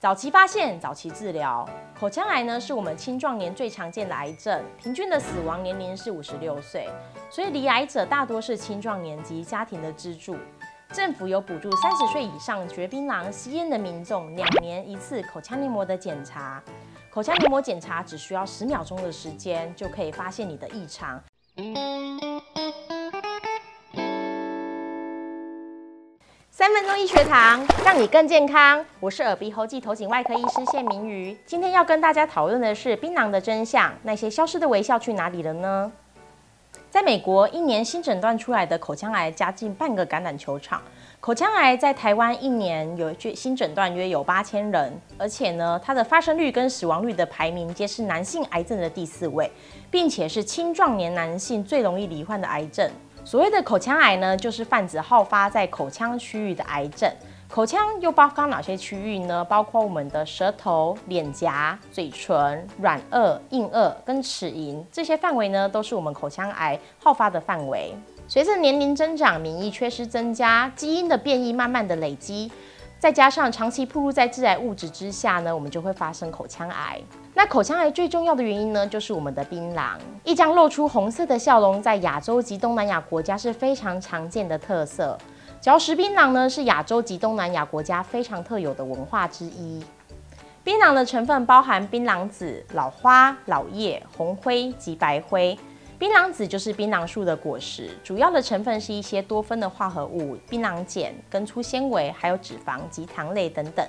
早期发现，早期治疗。口腔癌呢，是我们青壮年最常见的癌症，平均的死亡年龄是五十六岁，所以罹癌者大多是青壮年及家庭的支柱。政府有补助三十岁以上嚼槟榔、吸烟的民众两年一次口腔黏膜的检查。口腔黏膜检查只需要十秒钟的时间，就可以发现你的异常。三分钟医学堂，让你更健康。我是耳鼻喉暨头颈外科医师谢明瑜，今天要跟大家讨论的是槟榔的真相，那些消失的微笑去哪里了呢？在美国，一年新诊断出来的口腔癌加近半个橄榄球场。口腔癌在台湾一年有新诊断约有八千人，而且呢，它的发生率跟死亡率的排名皆是男性癌症的第四位，并且是青壮年男性最容易罹患的癌症。所谓的口腔癌呢，就是泛指好发在口腔区域的癌症。口腔又包括哪些区域呢？包括我们的舌头、脸颊、嘴唇、软腭、硬腭跟齿龈这些范围呢，都是我们口腔癌好发的范围。随着年龄增长，免疫缺失增加，基因的变异慢慢的累积。再加上长期暴露在致癌物质之下呢，我们就会发生口腔癌。那口腔癌最重要的原因呢，就是我们的槟榔。一张露出红色的笑容，在亚洲及东南亚国家是非常常见的特色。嚼食槟榔呢，是亚洲及东南亚国家非常特有的文化之一。槟榔的成分包含槟榔籽、老花、老叶、红灰及白灰。槟榔籽就是槟榔树的果实，主要的成分是一些多酚的化合物，槟榔碱、根粗纤维，还有脂肪及糖类等等。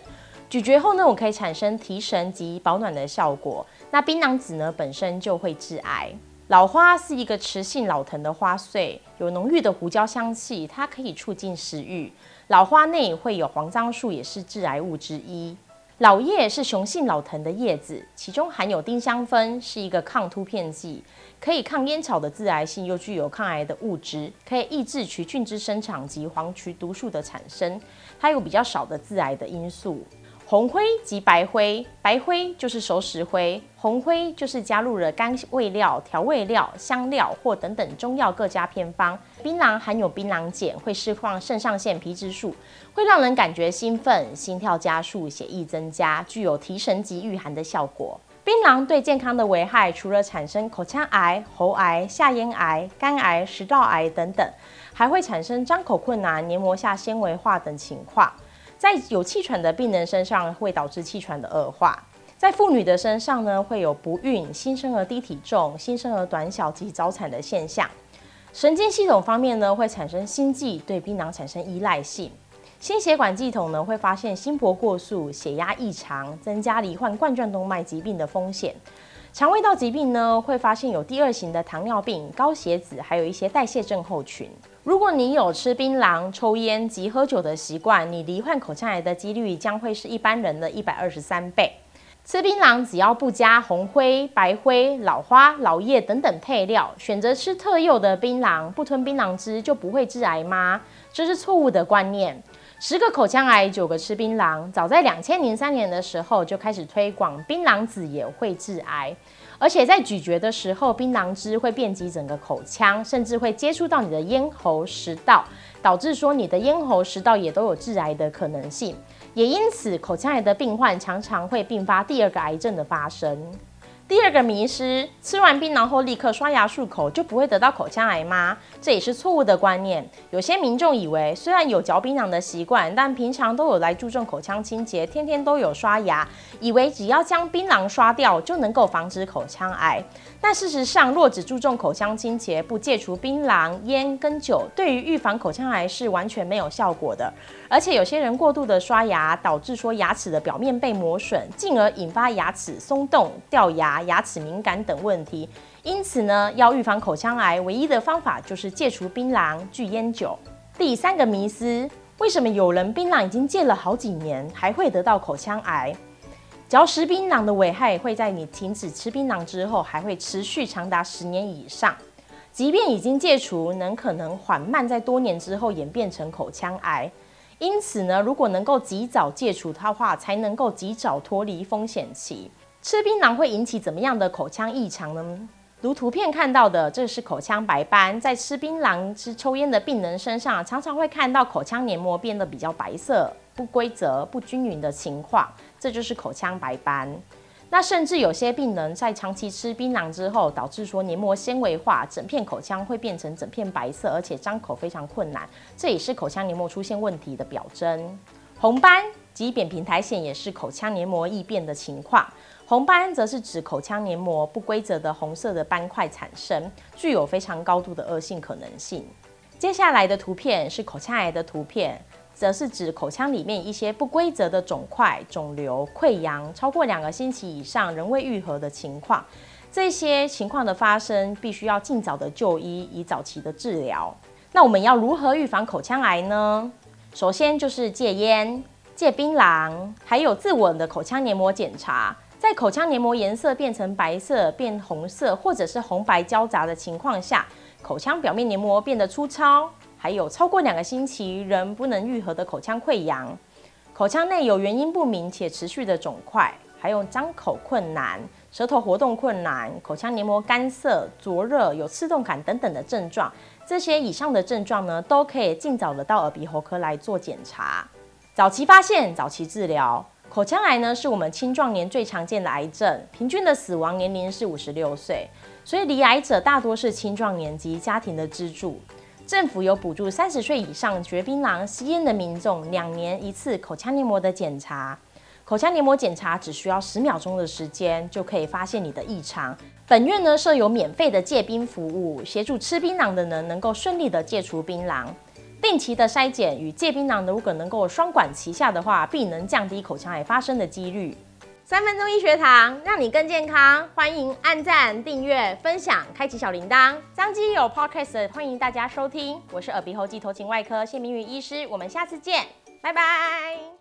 咀嚼后呢，我可以产生提神及保暖的效果。那槟榔籽呢，本身就会致癌。老花是一个雌性老藤的花穗，有浓郁的胡椒香气，它可以促进食欲。老花内会有黄樟素，也是致癌物之一。老叶是雄性老藤的叶子，其中含有丁香酚，是一个抗突变剂，可以抗烟草的致癌性，又具有抗癌的物质，可以抑制曲菌之生长及黄曲毒素的产生，它有比较少的致癌的因素。红灰及白灰，白灰就是熟石灰，红灰就是加入了甘味料、调味料、香料或等等中药各加偏方。槟榔含有槟榔碱，会释放肾上腺皮质素，会让人感觉兴奋、心跳加速、血液增加，具有提神及御寒的效果。槟榔对健康的危害，除了产生口腔癌、喉癌、下咽癌、肝癌、食道癌等等，还会产生张口困难、黏膜下纤维化等情况。在有气喘的病人身上，会导致气喘的恶化；在妇女的身上呢，会有不孕、新生儿低体重、新生儿短小及早产的现象。神经系统方面呢，会产生心悸，对槟榔产生依赖性；心血管系统呢，会发现心搏过速、血压异常，增加罹患冠状动脉疾病的风险。肠胃道疾病呢，会发现有第二型的糖尿病、高血脂，还有一些代谢症候群。如果你有吃槟榔、抽烟及喝酒的习惯，你罹患口腔癌的几率将会是一般人的一百二十三倍。吃槟榔只要不加红灰、白灰、老花、老叶等等配料，选择吃特幼的槟榔，不吞槟榔汁就不会致癌吗？这是错误的观念。十个口腔癌，九个吃槟榔。早在两千零三年的时候就开始推广，槟榔籽也会致癌。而且在咀嚼的时候，槟榔汁会遍及整个口腔，甚至会接触到你的咽喉、食道，导致说你的咽喉、食道也都有致癌的可能性。也因此，口腔癌的病患常常会并发第二个癌症的发生。第二个迷失，吃完槟榔后立刻刷牙漱口就不会得到口腔癌吗？这也是错误的观念。有些民众以为，虽然有嚼槟榔的习惯，但平常都有来注重口腔清洁，天天都有刷牙，以为只要将槟榔刷掉就能够防止口腔癌。但事实上，若只注重口腔清洁，不戒除槟榔、烟跟酒，对于预防口腔癌是完全没有效果的。而且有些人过度的刷牙，导致说牙齿的表面被磨损，进而引发牙齿松动、掉牙。牙齿敏感等问题，因此呢，要预防口腔癌，唯一的方法就是戒除槟榔、拒烟酒。第三个迷思，为什么有人槟榔已经戒了好几年，还会得到口腔癌？嚼食槟榔的危害会在你停止吃槟榔之后，还会持续长达十年以上。即便已经戒除，能可能缓慢在多年之后演变成口腔癌。因此呢，如果能够及早戒除它的话，才能够及早脱离风险期。吃槟榔会引起怎么样的口腔异常呢？如图片看到的，这是口腔白斑，在吃槟榔、吃抽烟的病人身上，常常会看到口腔黏膜变得比较白色、不规则、不均匀的情况。这就是口腔白斑。那甚至有些病人在长期吃槟榔之后，导致说黏膜纤维化，整片口腔会变成整片白色，而且张口非常困难，这也是口腔黏膜出现问题的表征。红斑及扁平苔藓也是口腔黏膜异变的情况。红斑则是指口腔黏膜不规则的红色的斑块产生，具有非常高度的恶性可能性。接下来的图片是口腔癌的图片。则是指口腔里面一些不规则的肿块、肿瘤、溃疡，超过两个星期以上仍未愈合的情况。这些情况的发生，必须要尽早的就医，以早期的治疗。那我们要如何预防口腔癌呢？首先就是戒烟、戒槟榔，还有自我的口腔黏膜检查。在口腔黏膜颜色变成白色、变红色，或者是红白交杂的情况下，口腔表面黏膜变得粗糙。还有超过两个星期仍不能愈合的口腔溃疡，口腔内有原因不明且持续的肿块，还有张口困难、舌头活动困难、口腔黏膜干涩、灼热、有刺痛感等等的症状，这些以上的症状呢，都可以尽早的到耳鼻喉科来做检查，早期发现，早期治疗。口腔癌呢，是我们青壮年最常见的癌症，平均的死亡年龄是五十六岁，所以罹癌者大多是青壮年及家庭的支柱。政府有补助三十岁以上绝槟榔、吸烟的民众两年一次口腔黏膜的检查。口腔黏膜检查只需要十秒钟的时间，就可以发现你的异常。本院呢设有免费的戒槟服务，协助吃槟榔的人能够顺利的戒除槟榔。定期的筛检与戒槟榔如果能够双管齐下的话，必能降低口腔癌发生的几率。三分钟医学堂，让你更健康。欢迎按赞、订阅、分享、开启小铃铛。张基有 Podcast，欢迎大家收听。我是耳鼻喉暨头颈外科谢明宇医师，我们下次见，拜拜。